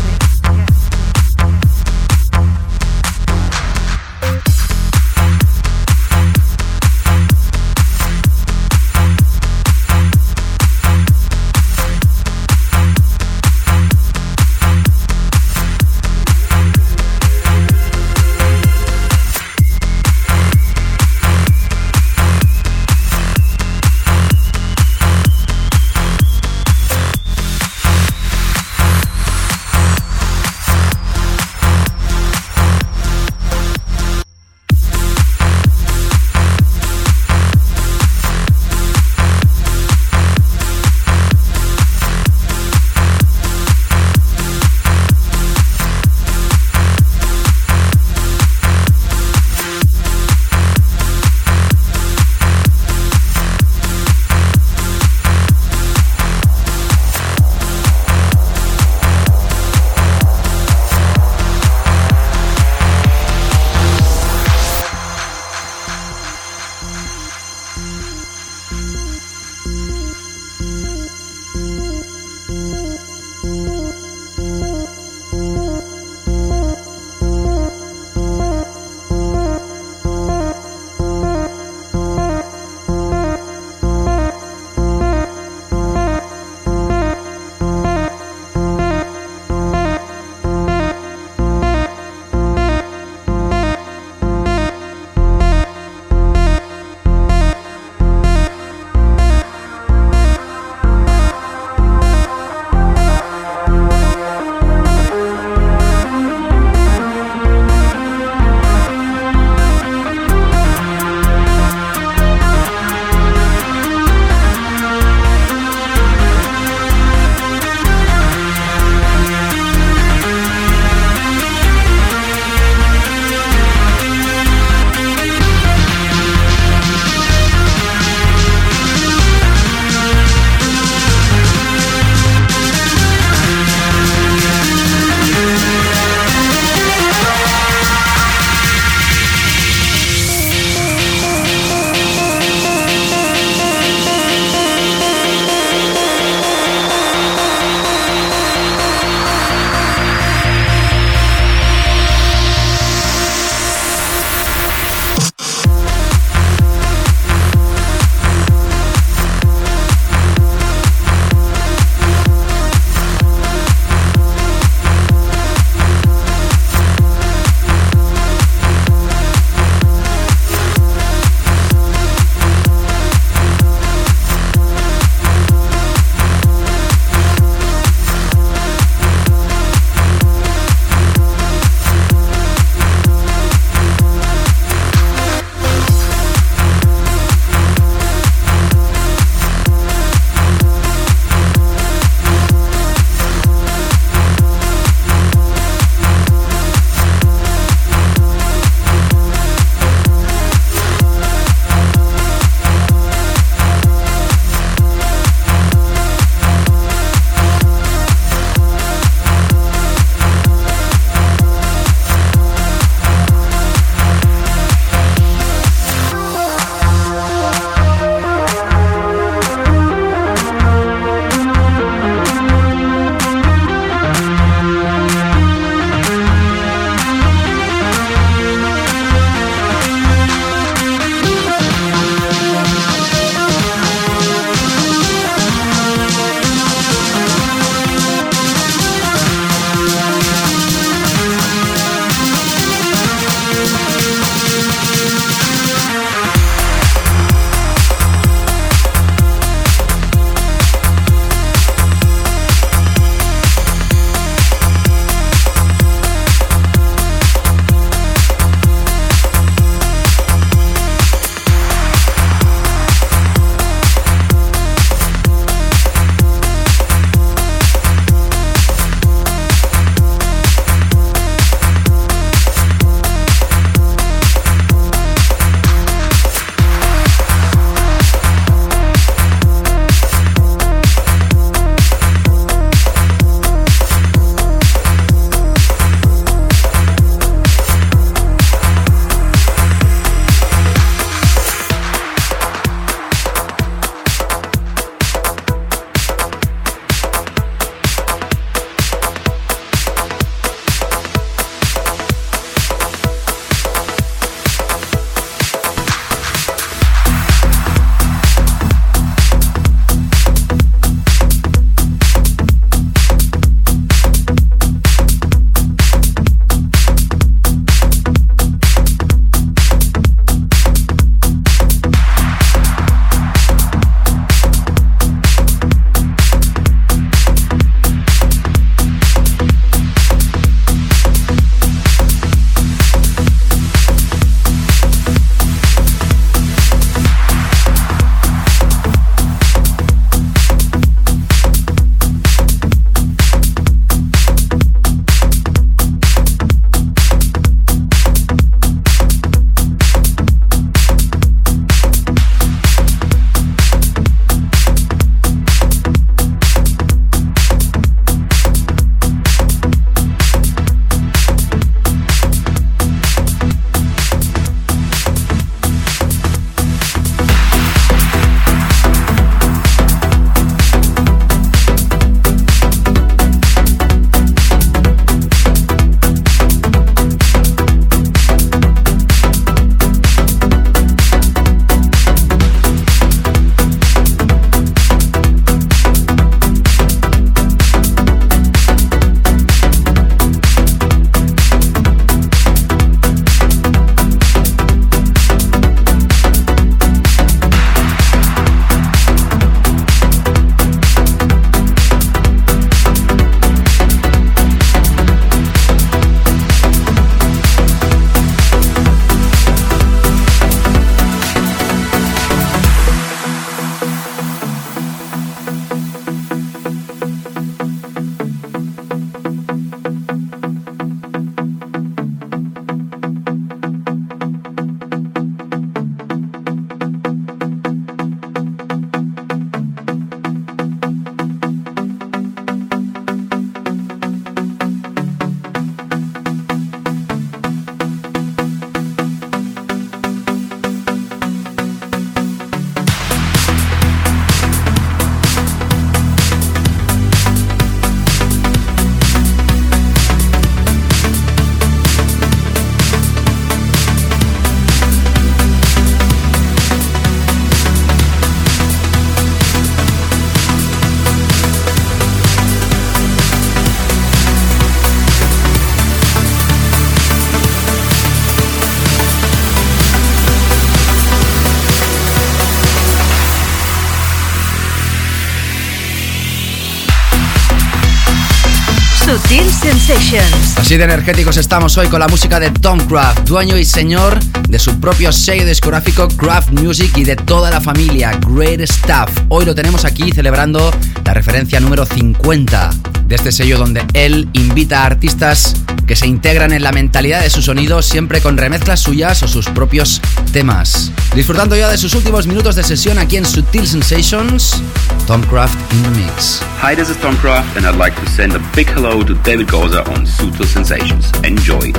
D: Así de energéticos estamos hoy con la música de Tom Craft, dueño y señor de su propio sello discográfico Craft Music y de toda la familia Great Stuff. Hoy lo tenemos aquí celebrando la referencia número 50 de este sello donde él invita a artistas que se integran en la mentalidad de su sonido siempre con remezclas suyas o sus propios temas. Disfrutando ya de sus últimos minutos de sesión aquí en Sutil Sensations, Tom Craft in the Mix.
L: Hi, this is Tom Craft and I'd like to send a big hello to David Goza on Sutil Sensations. Enjoy.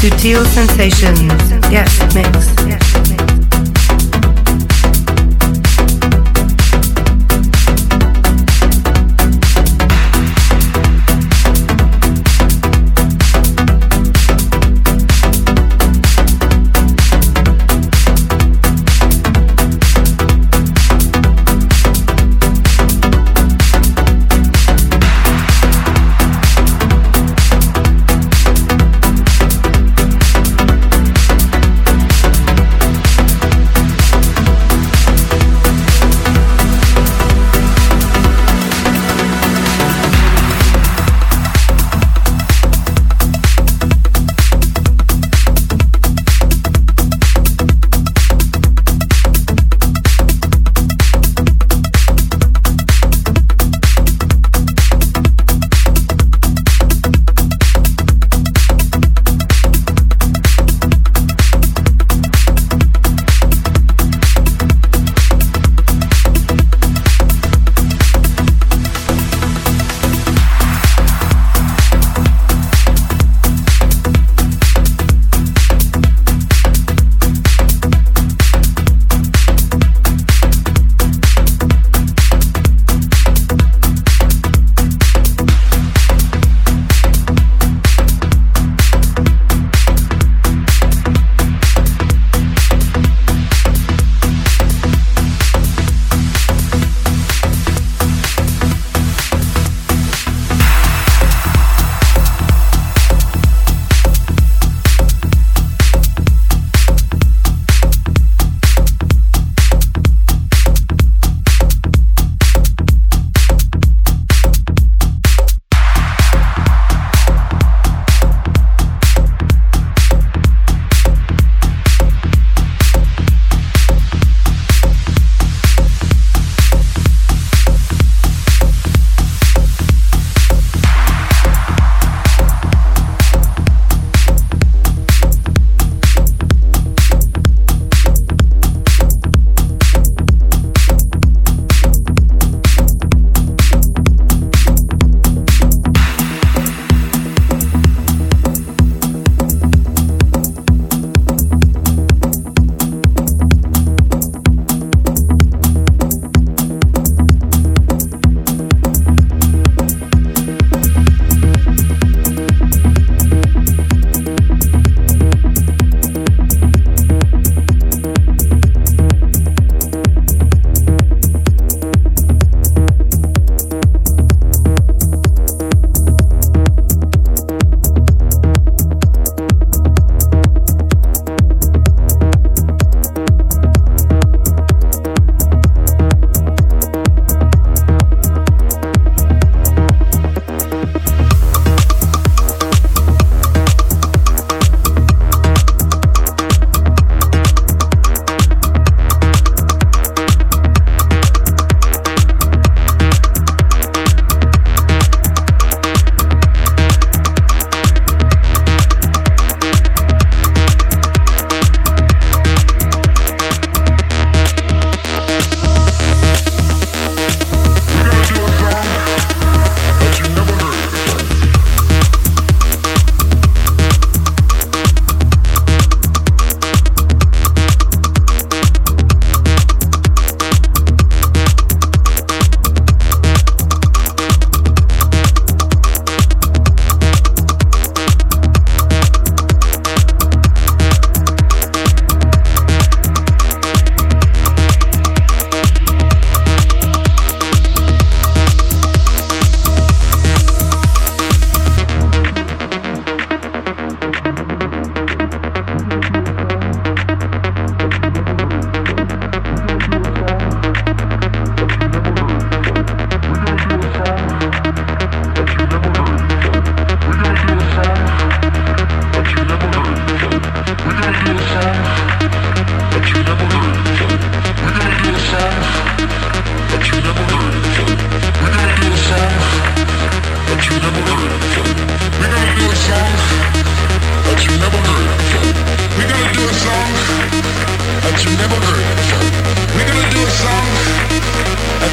C: Sutil Sensations. Yes, mix. Yes,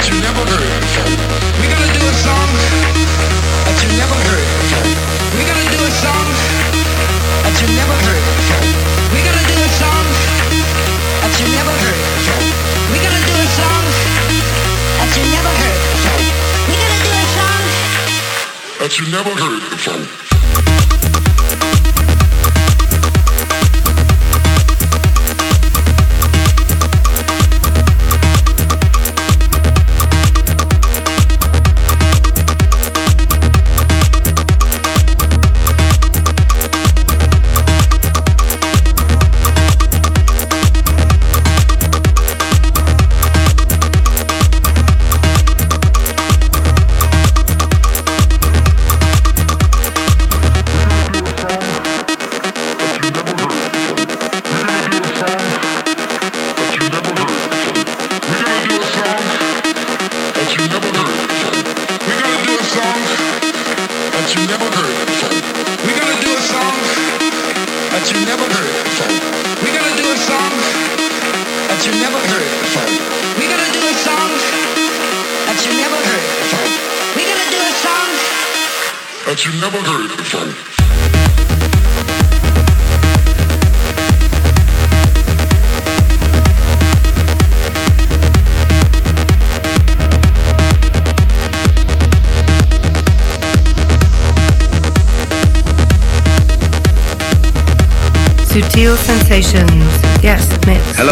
C: mix.
J: you never heard before. We gonna do a song that you never heard before. We gonna do a song that you never heard before. We gonna do a song that you never heard before. We gonna do a song that you never heard before. We gonna do a song that you never heard before.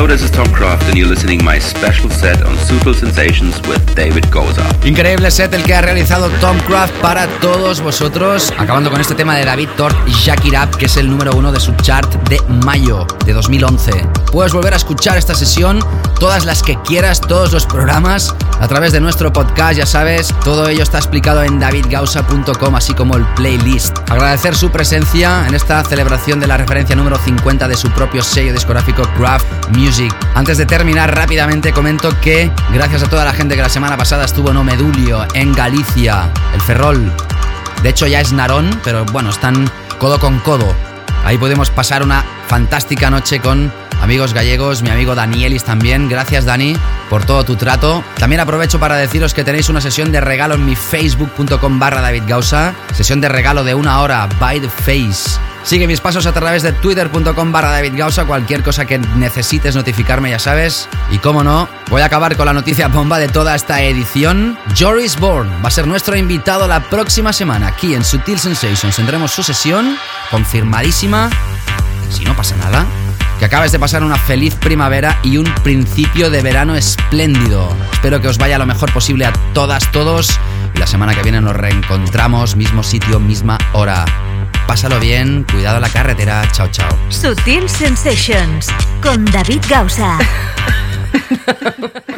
L: This is Tom Croft, and you're listening my special set on Sutil Sensations with David Goza.
D: Increíble set el que ha realizado Tom Craft para todos vosotros, acabando con este tema de David Tort y Up, que es el número uno de su chart de mayo de 2011. Puedes volver a escuchar esta sesión, todas las que quieras, todos los programas, a través de nuestro podcast, ya sabes, todo ello está explicado en davidgausa.com, así como el playlist. Agradecer su presencia en esta celebración de la referencia número 50 de su propio sello discográfico Craft Music. Antes de terminar rápidamente comento que gracias a toda la gente que la semana pasada estuvo en Omedulio, en Galicia, el Ferrol. De hecho ya es Narón, pero bueno, están codo con codo. Ahí podemos pasar una fantástica noche con amigos gallegos, mi amigo Danielis también. Gracias Dani por todo tu trato. También aprovecho para deciros que tenéis una sesión de regalo en mi facebook.com barra David. Sesión de regalo de una hora, by the face. Sigue mis pasos a través de twitter.com barra David. Cualquier cosa que necesites notificarme, ya sabes. Y como no, voy a acabar con la noticia bomba de toda esta edición. Joris Bourne va a ser nuestro invitado la próxima semana aquí en Sutil Sensations. Tendremos su sesión confirmadísima. Si no pasa nada, que acabes de pasar una feliz primavera y un principio de verano espléndido. Espero que os vaya lo mejor posible a todas, todos. Y la semana que viene nos reencontramos, mismo sitio, misma hora. Pásalo bien, cuidado la carretera, chao chao.
I: Sutil Sensations con David Gausa.